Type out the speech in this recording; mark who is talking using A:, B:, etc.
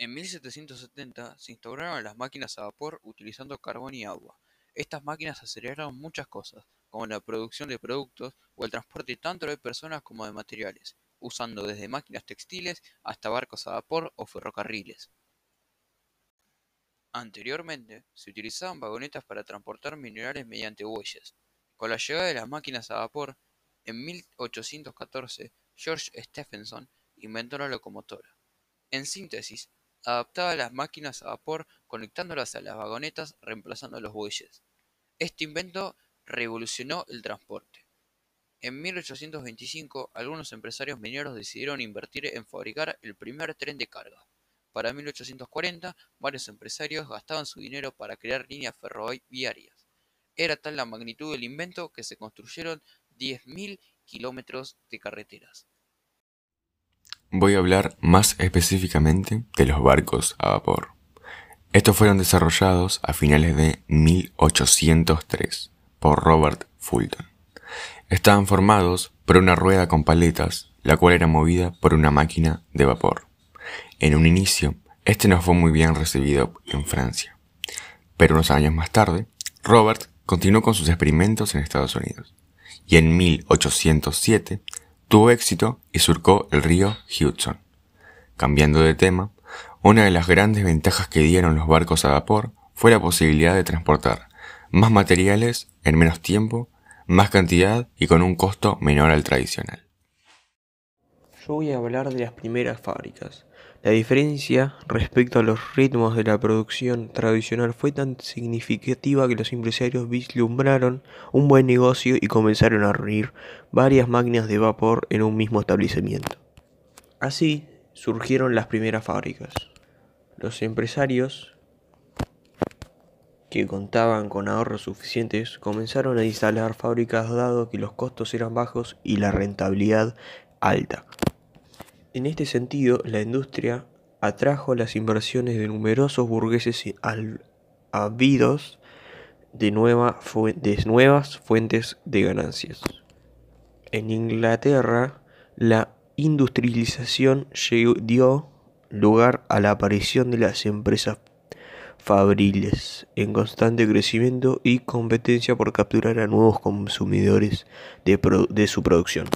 A: En 1770 se instauraron las máquinas a vapor utilizando carbón y agua. Estas máquinas aceleraron muchas cosas, como la producción de productos o el transporte tanto de personas como de materiales, usando desde máquinas textiles hasta barcos a vapor o ferrocarriles. Anteriormente, se utilizaban vagonetas para transportar minerales mediante bueyes. Con la llegada de las máquinas a vapor, en 1814, George Stephenson inventó la locomotora. En síntesis, adaptaba las máquinas a vapor conectándolas a las vagonetas reemplazando los bueyes. Este invento revolucionó el transporte. En 1825 algunos empresarios mineros decidieron invertir en fabricar el primer tren de carga. Para 1840 varios empresarios gastaban su dinero para crear líneas ferroviarias. Era tal la magnitud del invento que se construyeron 10.000 kilómetros de carreteras.
B: Voy a hablar más específicamente de los barcos a vapor. Estos fueron desarrollados a finales de 1803 por Robert Fulton. Estaban formados por una rueda con paletas, la cual era movida por una máquina de vapor. En un inicio, este no fue muy bien recibido en Francia, pero unos años más tarde, Robert continuó con sus experimentos en Estados Unidos, y en 1807 Tuvo éxito y surcó el río Hudson. Cambiando de tema, una de las grandes ventajas que dieron los barcos a vapor fue la posibilidad de transportar más materiales en menos tiempo, más cantidad y con un costo menor al tradicional.
C: Yo voy a hablar de las primeras fábricas. La diferencia respecto a los ritmos de la producción tradicional fue tan significativa que los empresarios vislumbraron un buen negocio y comenzaron a reunir varias máquinas de vapor en un mismo establecimiento. Así surgieron las primeras fábricas. Los empresarios que contaban con ahorros suficientes comenzaron a instalar fábricas dado que los costos eran bajos y la rentabilidad alta. En este sentido, la industria atrajo las inversiones de numerosos burgueses ávidos de, de nuevas fuentes de ganancias. En Inglaterra, la industrialización dio lugar a la aparición de las empresas fabriles en constante crecimiento y competencia por capturar a nuevos consumidores de, de su producción.